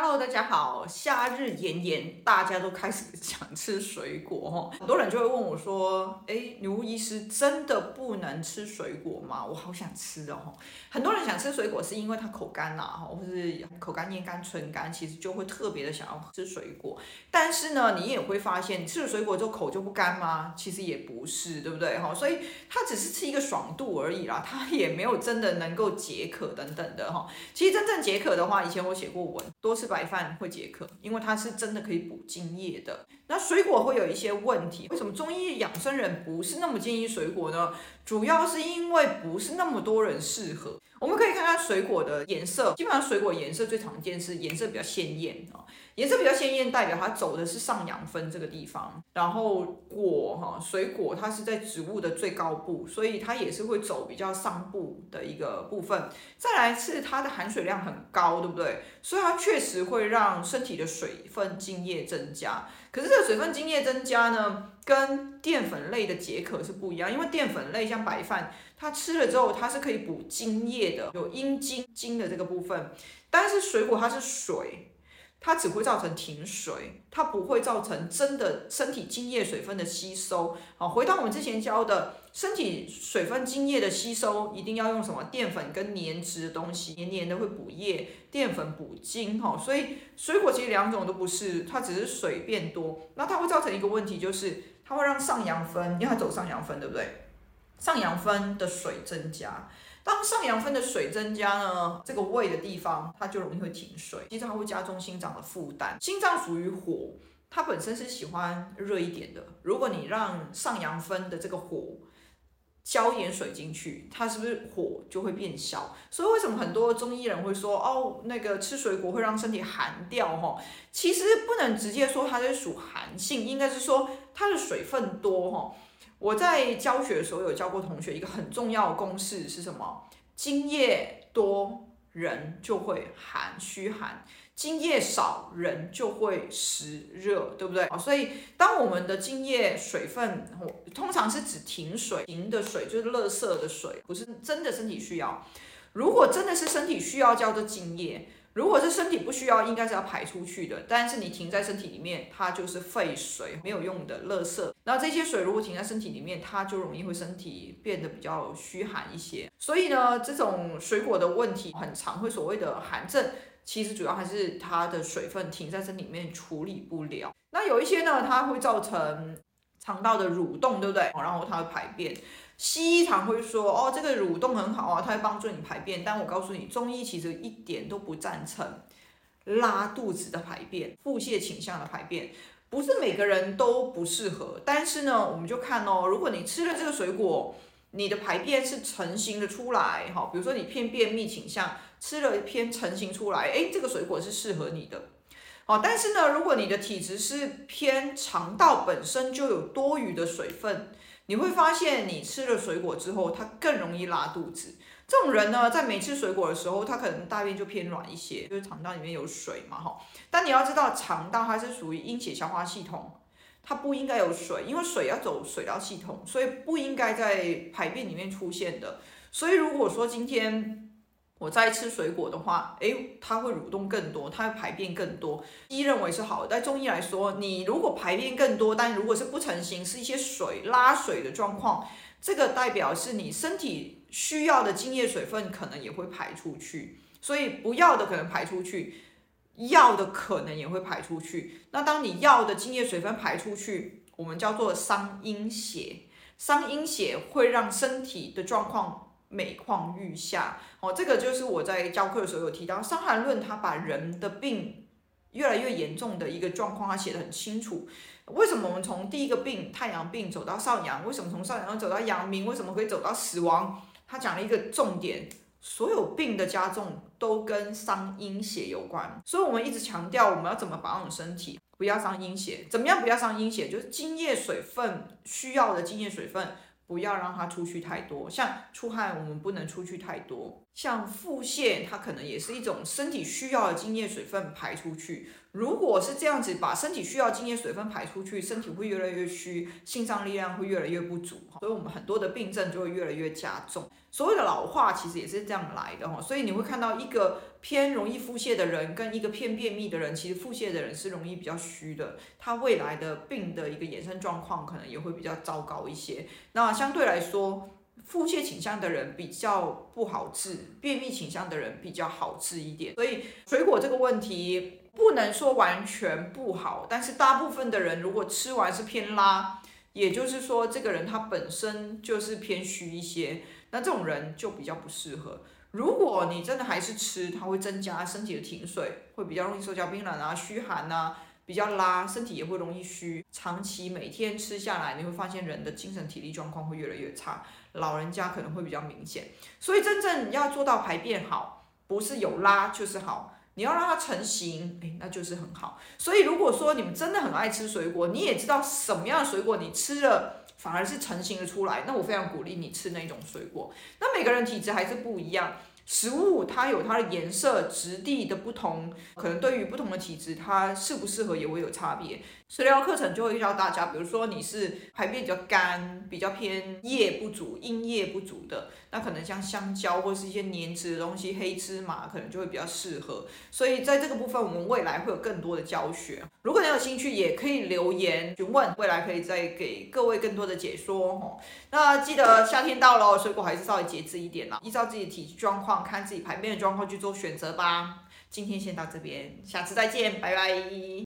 Hello，大家好。夏日炎炎，大家都开始想吃水果哈。很多人就会问我说：“哎，女巫医师真的不能吃水果吗？我好想吃哦。”很多人想吃水果是因为他口干呐，哈，或是口干、咽干、唇干，其实就会特别的想要吃水果。但是呢，你也会发现，吃了水果之后口就不干吗？其实也不是，对不对？哈，所以它只是吃一个爽度而已啦，它也没有真的能够解渴等等的哈。其实真正解渴的话，以前我写过文，多吃白饭会解渴，因为它是真的可以补津液的。那水果会有一些问题，为什么中医养生人不是那么建议水果呢？主要是因为不是那么多人适合。我们可以看看水果的颜色，基本上水果颜色最常见是颜色比较鲜艳啊，颜色比较鲜艳代表它走的是上阳分这个地方。然后果哈，水果它是在植物的最高部，所以它也是会走比较上部的一个部分。再来是它的含水量很高，对不对？所以它确实会让身体的水分精液增加。可是这个水分精液增加呢，跟淀粉类的解渴是不一样，因为淀粉类像白饭。它吃了之后，它是可以补精液的，有阴津津的这个部分。但是水果它是水，它只会造成停水，它不会造成真的身体精液水分的吸收。好，回到我们之前教的，身体水分精液的吸收，一定要用什么淀粉跟黏质的东西，黏黏的会补液，淀粉补精。哈，所以水果其实两种都不是，它只是水变多，那它会造成一个问题，就是它会让上扬分，因为它走上扬分，对不对？上扬分的水增加，当上阳分的水增加呢，这个胃的地方它就容易会停水，其实它会加重心脏的负担。心脏属于火，它本身是喜欢热一点的。如果你让上阳分的这个火浇点水进去，它是不是火就会变小？所以为什么很多中医人会说哦，那个吃水果会让身体寒掉？哈，其实不能直接说它是属寒性，应该是说它的水分多哈。我在教学的时候有教过同学一个很重要的公式是什么？精液多人就会寒虚寒，精液少人就会湿热，对不对？所以当我们的精液水分，通常是指停水，停的水就是垃圾的水，不是真的身体需要。如果真的是身体需要，叫做精液。如果是身体不需要，应该是要排出去的。但是你停在身体里面，它就是废水，没有用的垃圾。那这些水如果停在身体里面，它就容易会身体变得比较虚寒一些。所以呢，这种水果的问题很常会所谓的寒症，其实主要还是它的水分停在身体里面处理不了。那有一些呢，它会造成肠道的蠕动，对不对？然后它会排便。西医常会说，哦，这个蠕动很好啊，它会帮助你排便。但我告诉你，中医其实一点都不赞成拉肚子的排便，腹泻倾向的排便，不是每个人都不适合。但是呢，我们就看哦，如果你吃了这个水果，你的排便是成型的出来，哈，比如说你偏便秘倾向，吃了一偏成型出来，诶，这个水果是适合你的。哦，但是呢，如果你的体质是偏肠道本身就有多余的水分。你会发现，你吃了水果之后，它更容易拉肚子。这种人呢，在没吃水果的时候，他可能大便就偏软一些，就是肠道里面有水嘛，哈。但你要知道，肠道它是属于阴血消化系统，它不应该有水，因为水要走水道系统，所以不应该在排便里面出现的。所以如果说今天，我在吃水果的话，诶，它会蠕动更多，它会排便更多。医认为是好的，在中医来说，你如果排便更多，但如果是不成形，是一些水拉水的状况，这个代表是你身体需要的津液水分可能也会排出去，所以不要的可能排出去，要的可能也会排出去。那当你要的津液水分排出去，我们叫做伤阴血，伤阴血会让身体的状况。每况愈下，哦，这个就是我在教课的时候有提到，《伤寒论》他把人的病越来越严重的一个状况，他写得很清楚。为什么我们从第一个病太阳病走到少阳？为什么从少阳走到阳明？为什么可以走到死亡？他讲了一个重点，所有病的加重都跟伤阴血有关。所以我们一直强调，我们要怎么保养身体，不要伤阴血。怎么样不要伤阴血？就是津液水分需要的津液水分。不要让它出去太多，像出汗，我们不能出去太多。像腹泻，它可能也是一种身体需要的津液水分排出去。如果是这样子，把身体需要津液水分排出去，身体会越来越虚，心脏力量会越来越不足，所以我们很多的病症就会越来越加重。所谓的老化其实也是这样来的哈，所以你会看到一个偏容易腹泻的人，跟一个偏便秘的人，其实腹泻的人是容易比较虚的，他未来的病的一个衍生状况可能也会比较糟糕一些。那相对来说，腹泻倾向的人比较不好治，便秘倾向的人比较好治一点。所以水果这个问题不能说完全不好，但是大部分的人如果吃完是偏拉，也就是说这个人他本身就是偏虚一些，那这种人就比较不适合。如果你真的还是吃，它会增加身体的停水，会比较容易手脚冰冷啊、虚寒啊。比较拉，身体也会容易虚，长期每天吃下来，你会发现人的精神体力状况会越来越差，老人家可能会比较明显。所以真正要做到排便好，不是有拉就是好，你要让它成型，诶，那就是很好。所以如果说你们真的很爱吃水果，你也知道什么样的水果你吃了反而是成型的出来，那我非常鼓励你吃那种水果。那每个人体质还是不一样。食物它有它的颜色、质地的不同，可能对于不同的体质，它适不适合也会有差别。食疗课程就会教大家，比如说你是排便比较干、比较偏液不足、阴液不足的，那可能像香蕉或是一些黏质的东西、黑芝麻可能就会比较适合。所以在这个部分，我们未来会有更多的教学。如果你有兴趣，也可以留言询问，未来可以再给各位更多的解说哦。那记得夏天到了，水果还是稍微节制一点啦，依照自己的体质状况。看自己排便的状况去做选择吧。今天先到这边，下次再见，拜拜。